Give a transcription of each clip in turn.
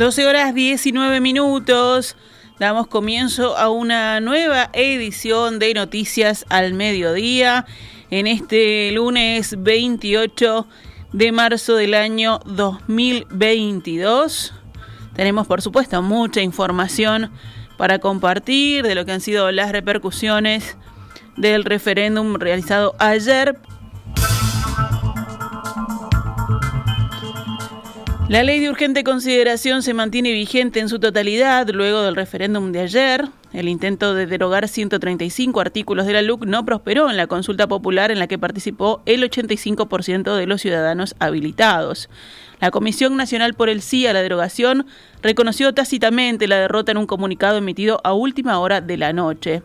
12 horas 19 minutos. Damos comienzo a una nueva edición de Noticias al Mediodía en este lunes 28 de marzo del año 2022. Tenemos, por supuesto, mucha información para compartir de lo que han sido las repercusiones del referéndum realizado ayer La ley de urgente consideración se mantiene vigente en su totalidad luego del referéndum de ayer. El intento de derogar 135 artículos de la LUC no prosperó en la consulta popular en la que participó el 85% de los ciudadanos habilitados. La Comisión Nacional por el Sí a la derogación reconoció tácitamente la derrota en un comunicado emitido a última hora de la noche.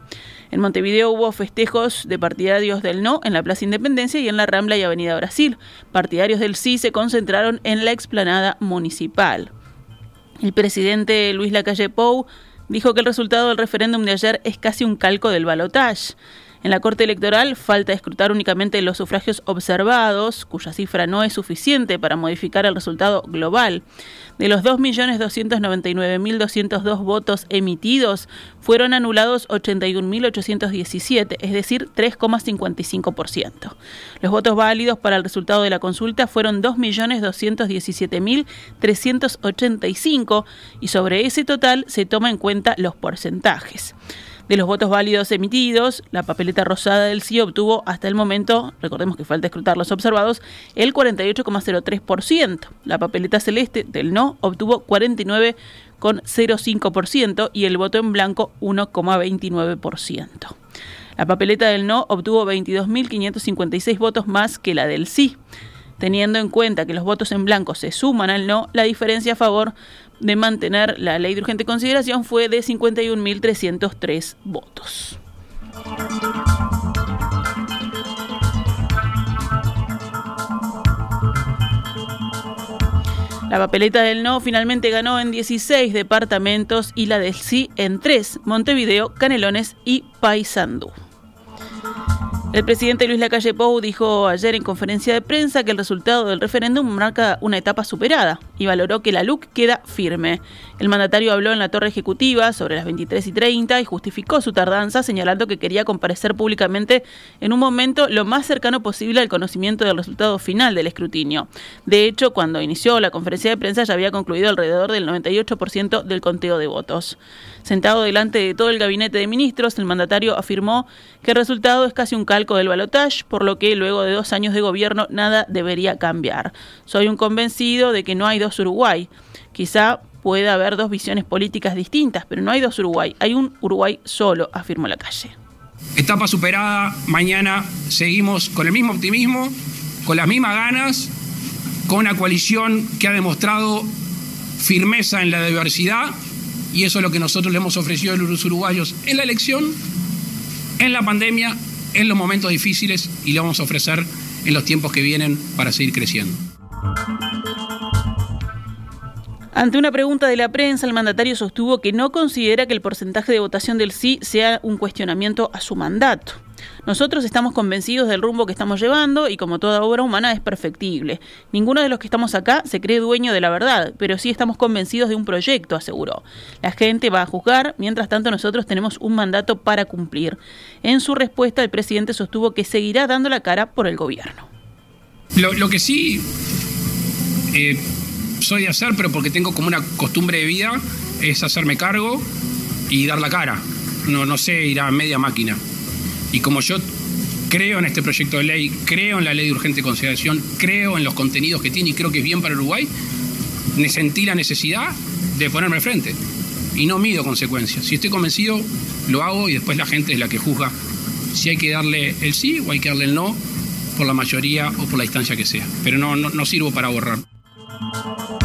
En Montevideo hubo festejos de partidarios del no en la Plaza Independencia y en la Rambla y Avenida Brasil. Partidarios del sí se concentraron en la explanada municipal. El presidente Luis Lacalle Pou dijo que el resultado del referéndum de ayer es casi un calco del balotaje. En la Corte Electoral falta escrutar únicamente los sufragios observados, cuya cifra no es suficiente para modificar el resultado global. De los 2.299.202 votos emitidos, fueron anulados 81.817, es decir, 3,55%. Los votos válidos para el resultado de la consulta fueron 2.217.385 y sobre ese total se toma en cuenta los porcentajes. De los votos válidos emitidos, la papeleta rosada del sí obtuvo hasta el momento, recordemos que falta escrutar los observados, el 48,03%. La papeleta celeste del no obtuvo 49,05% y el voto en blanco 1,29%. La papeleta del no obtuvo 22.556 votos más que la del sí. Teniendo en cuenta que los votos en blanco se suman al no, la diferencia a favor de mantener la ley de urgente consideración fue de 51.303 votos. La papeleta del no finalmente ganó en 16 departamentos y la del sí en 3, Montevideo, Canelones y Paysandú. El presidente Luis Lacalle Pou dijo ayer en conferencia de prensa que el resultado del referéndum marca una etapa superada y valoró que la LUC queda firme. El mandatario habló en la torre ejecutiva sobre las 23 y 30 y justificó su tardanza señalando que quería comparecer públicamente en un momento lo más cercano posible al conocimiento del resultado final del escrutinio. De hecho, cuando inició la conferencia de prensa ya había concluido alrededor del 98% del conteo de votos. Sentado delante de todo el gabinete de ministros, el mandatario afirmó que el resultado es casi un del balotaje, por lo que luego de dos años de gobierno nada debería cambiar. Soy un convencido de que no hay dos Uruguay. Quizá pueda haber dos visiones políticas distintas, pero no hay dos Uruguay, hay un Uruguay solo, afirmó la calle. Etapa superada, mañana seguimos con el mismo optimismo, con las mismas ganas, con una coalición que ha demostrado firmeza en la diversidad y eso es lo que nosotros le hemos ofrecido a los uruguayos en la elección, en la pandemia, en los momentos difíciles y le vamos a ofrecer en los tiempos que vienen para seguir creciendo. Ante una pregunta de la prensa, el mandatario sostuvo que no considera que el porcentaje de votación del sí sea un cuestionamiento a su mandato. Nosotros estamos convencidos del rumbo que estamos llevando y como toda obra humana es perfectible. Ninguno de los que estamos acá se cree dueño de la verdad, pero sí estamos convencidos de un proyecto, aseguró. La gente va a juzgar, mientras tanto nosotros tenemos un mandato para cumplir. En su respuesta, el presidente sostuvo que seguirá dando la cara por el gobierno. Lo, que sí eh, soy de hacer, pero porque tengo como una costumbre de vida, es hacerme cargo y dar la cara. No, no sé ir a media máquina. Y como yo creo en este proyecto de ley, creo en la ley de urgente consideración, creo en los contenidos que tiene y creo que es bien para Uruguay, me sentí la necesidad de ponerme frente. Y no mido consecuencias. Si estoy convencido, lo hago y después la gente es la que juzga si hay que darle el sí o hay que darle el no por la mayoría o por la distancia que sea. Pero no, no, no sirvo para borrar. Música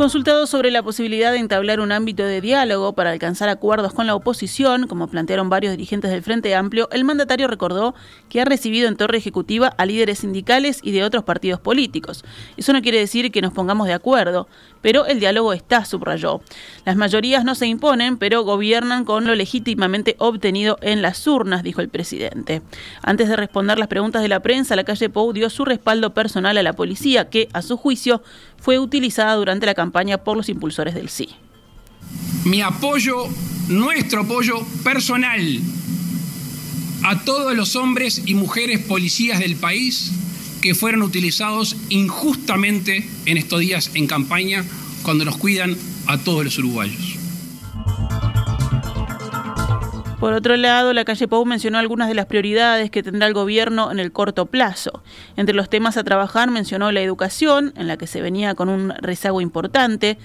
Consultado sobre la posibilidad de entablar un ámbito de diálogo para alcanzar acuerdos con la oposición, como plantearon varios dirigentes del Frente Amplio, el mandatario recordó que ha recibido en torre ejecutiva a líderes sindicales y de otros partidos políticos. Eso no quiere decir que nos pongamos de acuerdo, pero el diálogo está, subrayó. Las mayorías no se imponen, pero gobiernan con lo legítimamente obtenido en las urnas, dijo el presidente. Antes de responder las preguntas de la prensa, la calle Pou dio su respaldo personal a la policía, que, a su juicio, fue utilizada durante la campaña por los impulsores del sí. Mi apoyo, nuestro apoyo personal a todos los hombres y mujeres policías del país que fueron utilizados injustamente en estos días en campaña cuando nos cuidan a todos los uruguayos. Por otro lado, la calle Pou mencionó algunas de las prioridades que tendrá el gobierno en el corto plazo. Entre los temas a trabajar mencionó la educación, en la que se venía con un rezago importante,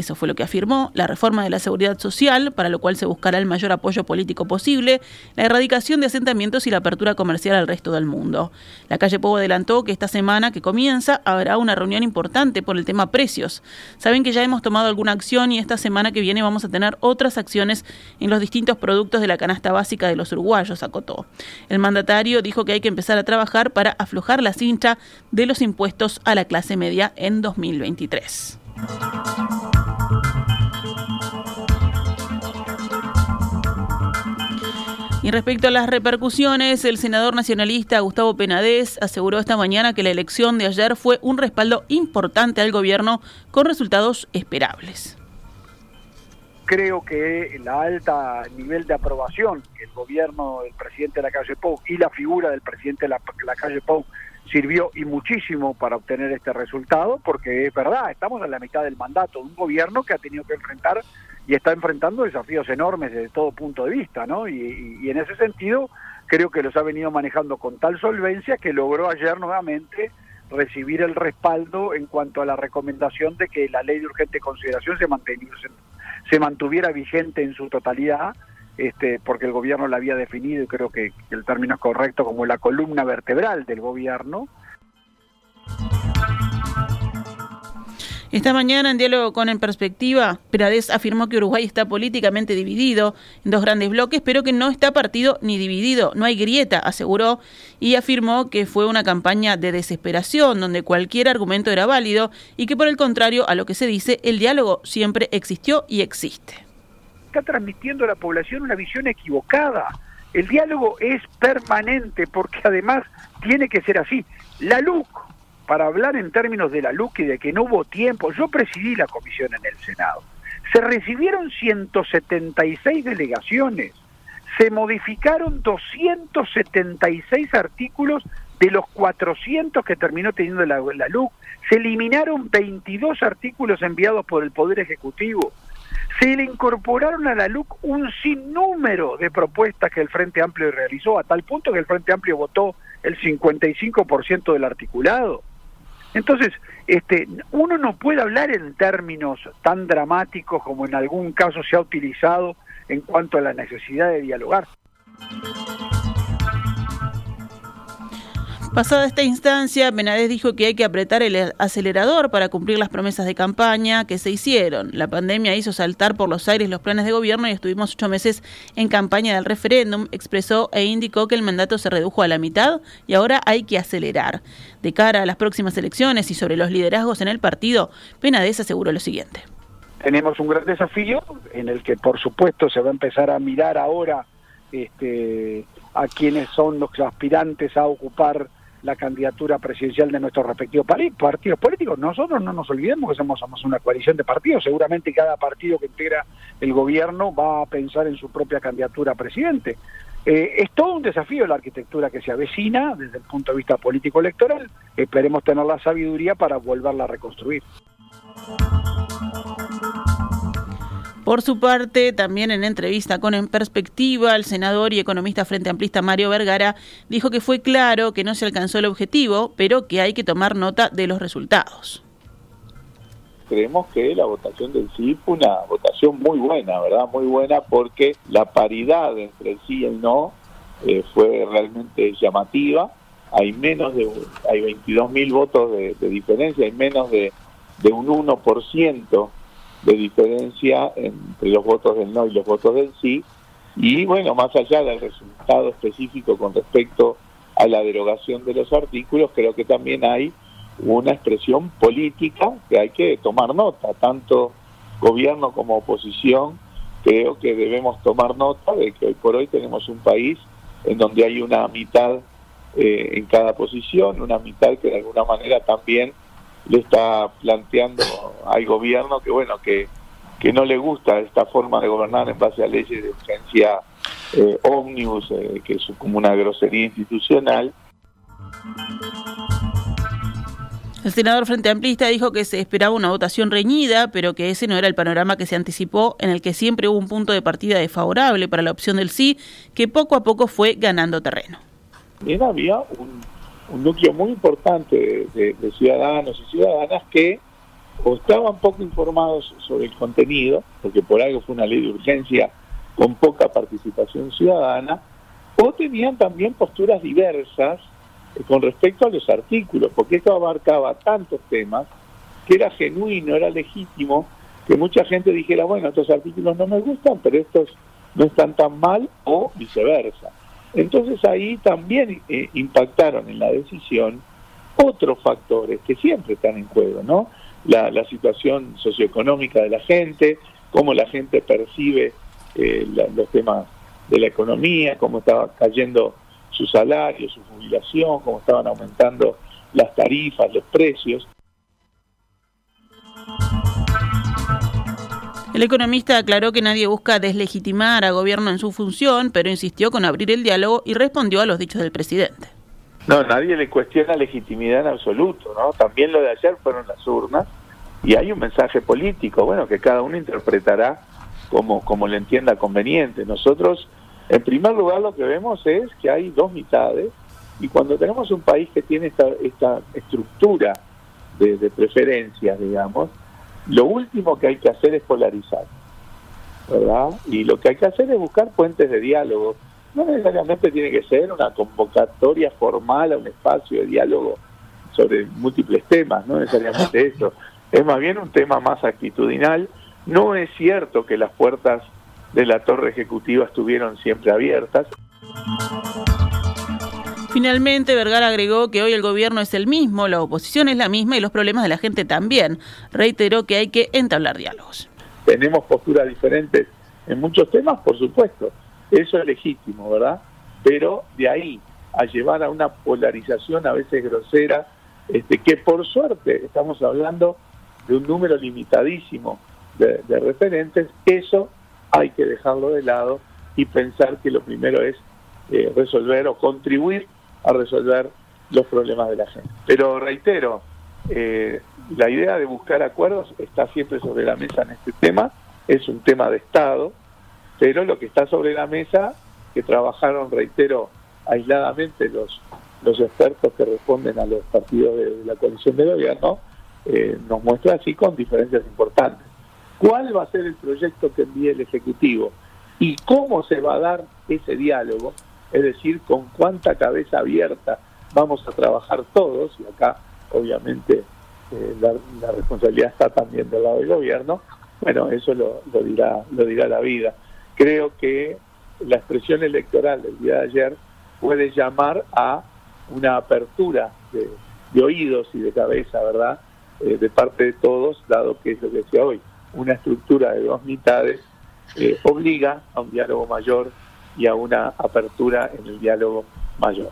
eso fue lo que afirmó, la reforma de la seguridad social, para lo cual se buscará el mayor apoyo político posible, la erradicación de asentamientos y la apertura comercial al resto del mundo. La calle Pogo adelantó que esta semana que comienza habrá una reunión importante por el tema precios. Saben que ya hemos tomado alguna acción y esta semana que viene vamos a tener otras acciones en los distintos productos de la canasta básica de los uruguayos, acotó. El mandatario dijo que hay que empezar a trabajar para aflojar la cincha de los impuestos a la clase media en 2023. Respecto a las repercusiones, el senador nacionalista Gustavo Penadez aseguró esta mañana que la elección de ayer fue un respaldo importante al gobierno con resultados esperables. Creo que el alta nivel de aprobación que el gobierno del presidente de la calle Pou y la figura del presidente de la, la calle Pou sirvió y muchísimo para obtener este resultado, porque es verdad, estamos en la mitad del mandato de un gobierno que ha tenido que enfrentar y está enfrentando desafíos enormes desde todo punto de vista, ¿no? Y, en ese sentido creo que los ha venido manejando con tal solvencia que logró ayer nuevamente recibir el respaldo en cuanto a la recomendación de que la ley de urgente consideración se, se mantuviera vigente en su totalidad, este, porque el gobierno la había definido, y creo que el término es correcto, como la columna vertebral del gobierno, Esta mañana, en diálogo con En Perspectiva, Perades afirmó que Uruguay está políticamente dividido en dos grandes bloques, pero que no está partido ni dividido, no hay grieta, aseguró, y afirmó que fue una campaña de desesperación, donde cualquier argumento era válido, y que por el contrario a lo que se dice, el diálogo siempre existió y existe. Está transmitiendo a la población una visión equivocada. El diálogo es permanente porque además tiene que ser así. La LUC, para hablar en términos de la LUC y de que no hubo tiempo, yo presidí la comisión en el Senado. Se recibieron 176 delegaciones, se modificaron 276 artículos de los 400 que terminó teniendo la, la LUC, se eliminaron 22 artículos enviados por el Poder Ejecutivo, se le incorporaron a la LUC un sinnúmero de propuestas que el Frente Amplio realizó, a tal punto que el Frente Amplio votó el 55% del articulado. Entonces, este, uno no puede hablar en términos tan dramáticos como en algún caso se ha utilizado en cuanto a la necesidad de dialogar. Pasada esta instancia, Benadés dijo que hay que apretar el acelerador para cumplir las promesas de campaña que se hicieron. La pandemia hizo saltar por los aires los planes de gobierno y estuvimos ocho meses en campaña del referéndum, expresó e indicó que el mandato se redujo a la mitad y ahora hay que acelerar. De cara a las próximas elecciones y sobre los liderazgos en el partido, Benadés aseguró lo siguiente. Tenemos un gran desafío en el que por supuesto se va a empezar a mirar ahora este, a quienes son los aspirantes a ocupar la candidatura presidencial de nuestros respectivos partidos políticos. Nosotros no nos olvidemos que somos, somos una coalición de partidos. Seguramente cada partido que integra el gobierno va a pensar en su propia candidatura a presidente. Eh, es todo un desafío la arquitectura que se avecina desde el punto de vista político-electoral. Esperemos tener la sabiduría para volverla a reconstruir. Por su parte, también en entrevista con En Perspectiva, el senador y economista frente amplista Mario Vergara dijo que fue claro que no se alcanzó el objetivo, pero que hay que tomar nota de los resultados. Creemos que la votación del sí fue una votación muy buena, ¿verdad? Muy buena porque la paridad entre el sí y el no eh, fue realmente llamativa. Hay menos de, hay 22 mil votos de, de diferencia, hay menos de de un 1% de diferencia entre los votos del no y los votos del sí, y bueno, más allá del resultado específico con respecto a la derogación de los artículos, creo que también hay una expresión política que hay que tomar nota, tanto gobierno como oposición, creo que debemos tomar nota de que hoy por hoy tenemos un país en donde hay una mitad eh, en cada posición, una mitad que de alguna manera también le está planteando al gobierno que bueno que, que no le gusta esta forma de gobernar en base a leyes de urgencia eh, ómnibus, eh, que es como una grosería institucional. El senador Frente Amplista dijo que se esperaba una votación reñida, pero que ese no era el panorama que se anticipó, en el que siempre hubo un punto de partida desfavorable para la opción del sí, que poco a poco fue ganando terreno. Bien, había un, núcleo muy importante de, ciudadanos y ciudadanas que o estaban poco informados sobre el contenido, porque por algo fue una ley de urgencia con poca participación ciudadana, o tenían también posturas diversas con respecto a los artículos, porque esto abarcaba tantos temas que era genuino, era legítimo que mucha gente dijera, bueno, estos artículos no me gustan, pero estos no están tan mal, o viceversa. Entonces ahí también eh, impactaron en la decisión otros factores que siempre están en juego, ¿no? La, situación socioeconómica de la gente, cómo la gente percibe eh, los temas de la economía, cómo estaba cayendo su salario, su jubilación, cómo estaban aumentando las tarifas, los precios. El economista aclaró que nadie busca deslegitimar a gobierno en su función, pero insistió con abrir el diálogo y respondió a los dichos del presidente. No, nadie le cuestiona legitimidad en absoluto, ¿no? También lo de ayer fueron las urnas y hay un mensaje político, bueno, que cada uno interpretará como, como le entienda conveniente. Nosotros en primer lugar, lo que vemos es que hay dos mitades y cuando tenemos un país que tiene esta, esta estructura de, preferencias, digamos, lo último que hay que hacer es polarizar, ¿verdad? Y lo que hay que hacer es buscar puentes de diálogo. No necesariamente tiene que ser una convocatoria formal a un espacio de diálogo sobre múltiples temas, no necesariamente eso. Es más bien un tema más actitudinal. No es cierto que las puertas de la torre ejecutiva estuvieron siempre abiertas. Finalmente, Vergara agregó que hoy el gobierno es el mismo, la oposición es la misma y los problemas de la gente también. Reiteró que hay que entablar diálogos. Tenemos posturas diferentes en muchos temas, por supuesto. Eso es legítimo, ¿verdad? Pero de ahí a llevar a una polarización a veces grosera, este, que por suerte estamos hablando de un número limitadísimo de, referentes, eso hay que dejarlo de lado y pensar que lo primero es eh, resolver o contribuir a resolver los problemas de la gente. Pero reitero, eh, la idea de buscar acuerdos está siempre sobre la mesa en este tema, es un tema de Estado, pero lo que está sobre la mesa, que trabajaron, reitero, aisladamente los, los expertos que responden a los partidos de, la coalición de gobierno, eh, nos muestra así con diferencias importantes. Cuál va a ser el proyecto que envíe el Ejecutivo y cómo se va a dar ese diálogo, es decir, con cuánta cabeza abierta vamos a trabajar todos, y acá obviamente eh, la, responsabilidad está también del lado del gobierno, bueno, eso lo, dirá, lo dirá la vida. Creo que la expresión electoral del día de ayer puede llamar a una apertura de, oídos y de cabeza, ¿verdad?, eh, de parte de todos, dado que es lo que decía hoy una estructura de dos mitades eh, obliga a un diálogo mayor y a una apertura en el diálogo mayor.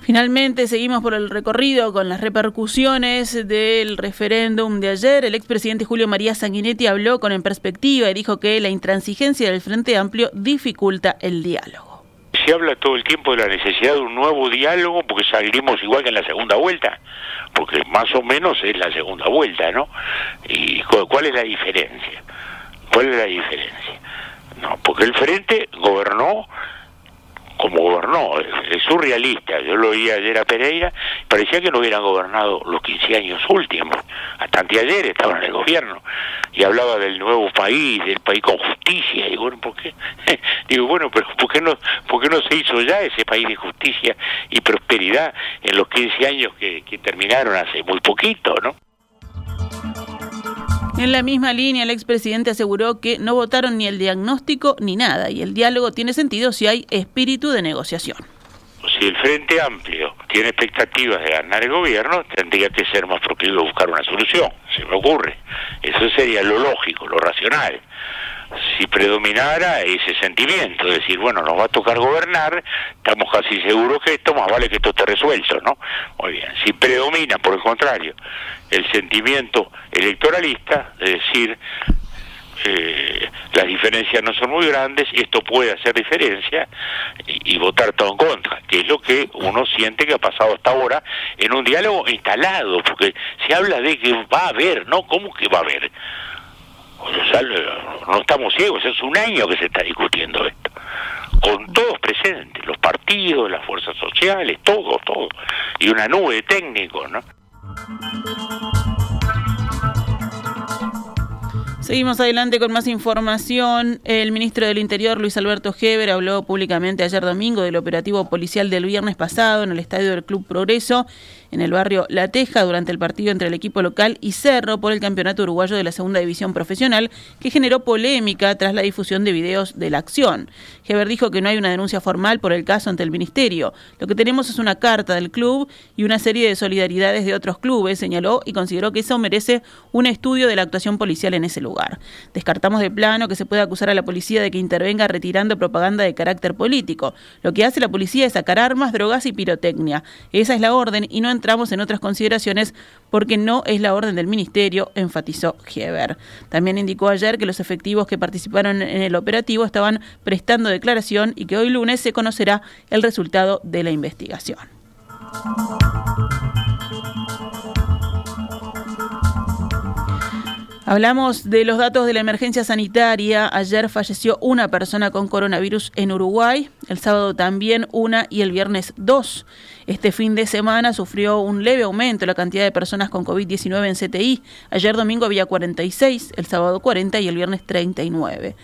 Finalmente seguimos por el recorrido con las repercusiones del referéndum de ayer. El expresidente Julio María Sanguinetti habló con En Perspectiva y dijo que la intransigencia del Frente Amplio dificulta el diálogo. Se habla todo el tiempo de la necesidad de un nuevo diálogo porque salimos igual que en la segunda vuelta porque más o menos es la segunda vuelta, ¿no? ¿Y cuál es la diferencia? ¿Cuál es la diferencia? No, porque el Frente gobernó como gobernó, es surrealista. Yo lo oí ayer a Pereira, parecía que no hubieran gobernado los 15 años últimos. Hasta anteayer estaban en el gobierno y hablaba del nuevo país, del país con justicia. Y bueno, ¿por qué? Digo, bueno, pero ¿por qué, no, ¿por qué no se hizo ya ese país de justicia y prosperidad en los 15 años que, que terminaron hace muy poquito, ¿no? En la misma línea, el expresidente aseguró que no votaron ni el diagnóstico ni nada y el diálogo tiene sentido si hay espíritu de negociación. Si el Frente Amplio tiene expectativas de ganar el gobierno, tendría que ser más proclive buscar una solución, se me ocurre. Eso sería lo lógico, lo racional si predominara ese sentimiento, de decir, bueno, nos va a tocar gobernar, estamos casi seguros que esto, más vale que esto esté resuelto, ¿no? Muy bien, si predomina, por el contrario, el sentimiento electoralista, de decir, eh, las diferencias no son muy grandes, esto puede hacer diferencia y, votar todo en contra, que es lo que uno siente que ha pasado hasta ahora en un diálogo instalado, porque se habla de que va a haber, ¿no? ¿Cómo que va a haber? No estamos ciegos, es un año que se está discutiendo esto, con todos presentes, los partidos, las fuerzas sociales, todo, todo, y una nube de técnicos, ¿no? Seguimos adelante con más información. El ministro del Interior, Luis Alberto Heber, habló públicamente ayer domingo del operativo policial del viernes pasado en el estadio del Club Progreso en el barrio La Teja durante el partido entre el equipo local y Cerro por el Campeonato Uruguayo de la Segunda División Profesional, que generó polémica tras la difusión de videos de la acción. Heber dijo que no hay una denuncia formal por el caso ante el Ministerio. Lo que tenemos es una carta del club y una serie de solidaridades de otros clubes, señaló, y consideró que eso merece un estudio de la actuación policial en ese lugar. Descartamos de plano que se pueda acusar a la policía de que intervenga retirando propaganda de carácter político. Lo que hace la policía es sacar armas, drogas y pirotecnia. Esa es la orden y no entramos en otras consideraciones porque no es la orden del Ministerio, enfatizó Heber. También indicó ayer que los efectivos que participaron en el operativo estaban prestando declaración y que hoy lunes se conocerá el resultado de la investigación. Hablamos de los datos de la emergencia sanitaria. Ayer falleció una persona con coronavirus en Uruguay, el sábado también una y el viernes dos. Este fin de semana sufrió un leve aumento la cantidad de personas con COVID-19 en CTI. Ayer domingo había 46, el sábado 40 y el viernes 39.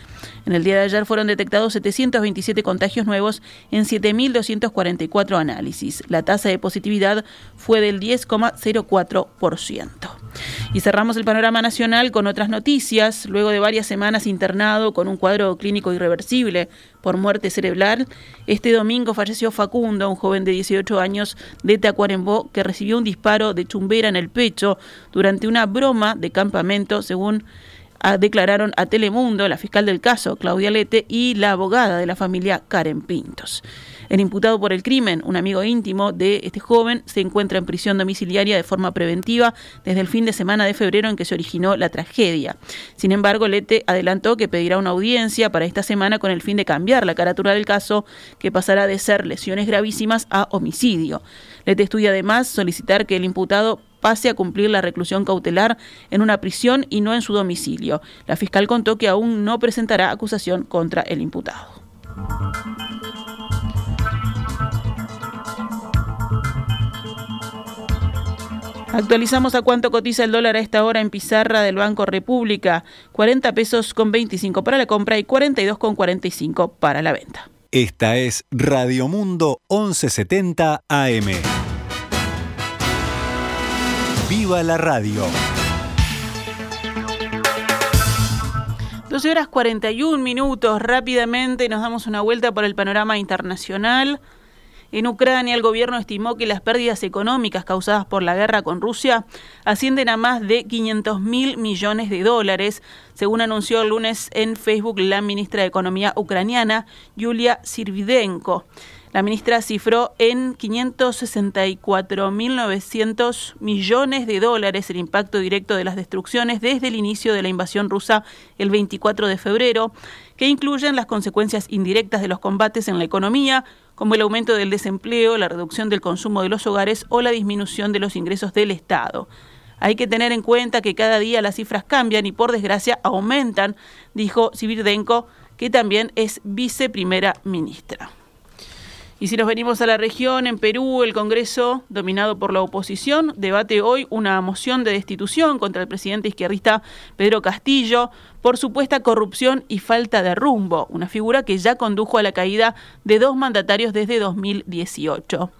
En el día de ayer fueron detectados 727 contagios nuevos en 7.244 análisis. La tasa de positividad fue del 10,04%. Y cerramos el panorama nacional con otras noticias. Luego de varias semanas internado con un cuadro clínico irreversible por muerte cerebral, este domingo falleció Facundo, un joven de 18 años de Tacuarembó que recibió un disparo de chumbera en el pecho durante una broma de campamento, según declararon a Telemundo la fiscal del caso, Claudia Lete, y la abogada de la familia, Karen Pintos. El imputado por el crimen, un amigo íntimo de este joven, se encuentra en prisión domiciliaria de forma preventiva desde el fin de semana de febrero en que se originó la tragedia. Sin embargo, Lete adelantó que pedirá una audiencia para esta semana con el fin de cambiar la caratura del caso, que pasará de ser lesiones gravísimas a homicidio. Lete estudia además solicitar que el imputado pase a cumplir la reclusión cautelar en una prisión y no en su domicilio. La fiscal contó que aún no presentará acusación contra el imputado. Actualizamos a cuánto cotiza el dólar a esta hora en pizarra del Banco República. 40 pesos con 25 para la compra y 42 con 45 para la venta. Esta es Radio Mundo 1170 AM. ¡Viva la radio! 12 horas 41 minutos. Rápidamente nos damos una vuelta por el panorama internacional. En Ucrania, el gobierno estimó que las pérdidas económicas causadas por la guerra con Rusia ascienden a más de 500 mil millones de dólares, según anunció el lunes en Facebook la ministra de Economía ucraniana, Yulia Sirvidenko. La ministra cifró en 564.900 millones de dólares el impacto directo de las destrucciones desde el inicio de la invasión rusa el 24 de febrero, que incluyen las consecuencias indirectas de los combates en la economía, como el aumento del desempleo, la reducción del consumo de los hogares o la disminución de los ingresos del Estado. Hay que tener en cuenta que cada día las cifras cambian y por desgracia aumentan, dijo Sibirdenko, que también es viceprimera ministra. Y si nos venimos a la región, en Perú, el Congreso, dominado por la oposición, debate hoy una moción de destitución contra el presidente izquierdista Pedro Castillo por supuesta corrupción y falta de rumbo, una figura que ya condujo a la caída de dos mandatarios desde 2018.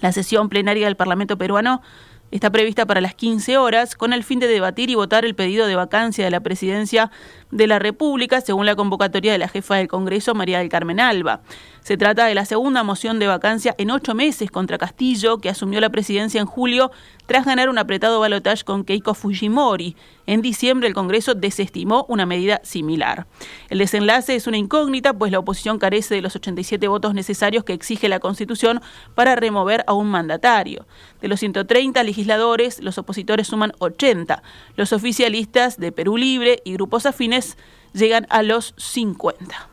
La sesión plenaria del Parlamento peruano está prevista para las 15 horas con el fin de debatir y votar el pedido de vacancia de la presidencia de la República, según la convocatoria de la jefa del Congreso, María del Carmen Alba. Se trata de la segunda moción de vacancia en ocho meses contra Castillo, que asumió la presidencia en julio tras ganar un apretado balotaje con Keiko Fujimori. En diciembre el Congreso desestimó una medida similar. El desenlace es una incógnita, pues la oposición carece de los 87 votos necesarios que exige la Constitución para remover a un mandatario. De los 130 legisladores, los opositores suman 80. Los oficialistas de Perú Libre y grupos afines llegan a los 50.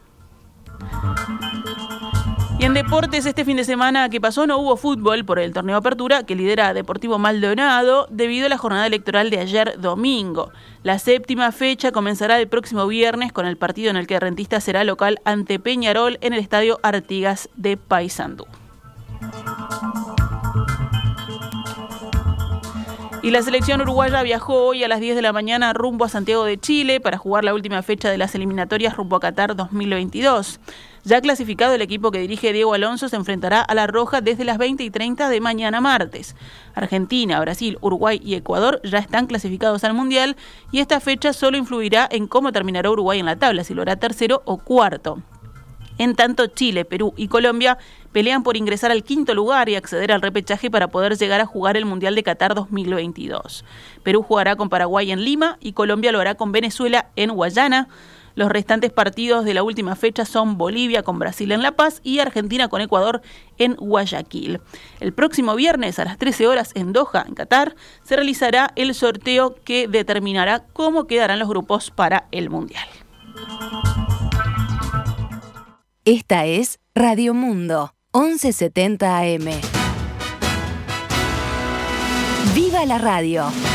Y en deportes, este fin de semana que pasó no hubo fútbol por el torneo Apertura que lidera Deportivo Maldonado debido a la jornada electoral de ayer domingo. La séptima fecha comenzará el próximo viernes con el partido en el que Rentista será local ante Peñarol en el estadio Artigas de Paysandú. Y la selección uruguaya viajó hoy a las 10 de la mañana rumbo a Santiago de Chile para jugar la última fecha de las eliminatorias rumbo a Qatar 2022. Ya clasificado el equipo que dirige Diego Alonso se enfrentará a La Roja desde las 20 y 30 de mañana martes. Argentina, Brasil, Uruguay y Ecuador ya están clasificados al Mundial y esta fecha solo influirá en cómo terminará Uruguay en la tabla, si lo hará tercero o cuarto. En tanto, Chile, Perú y Colombia pelean por ingresar al quinto lugar y acceder al repechaje para poder llegar a jugar el Mundial de Qatar 2022. Perú jugará con Paraguay en Lima y Colombia lo hará con Venezuela en Guayana. Los restantes partidos de la última fecha son Bolivia con Brasil en La Paz y Argentina con Ecuador en Guayaquil. El próximo viernes a las 13 horas en Doha, en Qatar, se realizará el sorteo que determinará cómo quedarán los grupos para el Mundial. Esta es Radio Mundo, 1170 AM. ¡Viva la radio!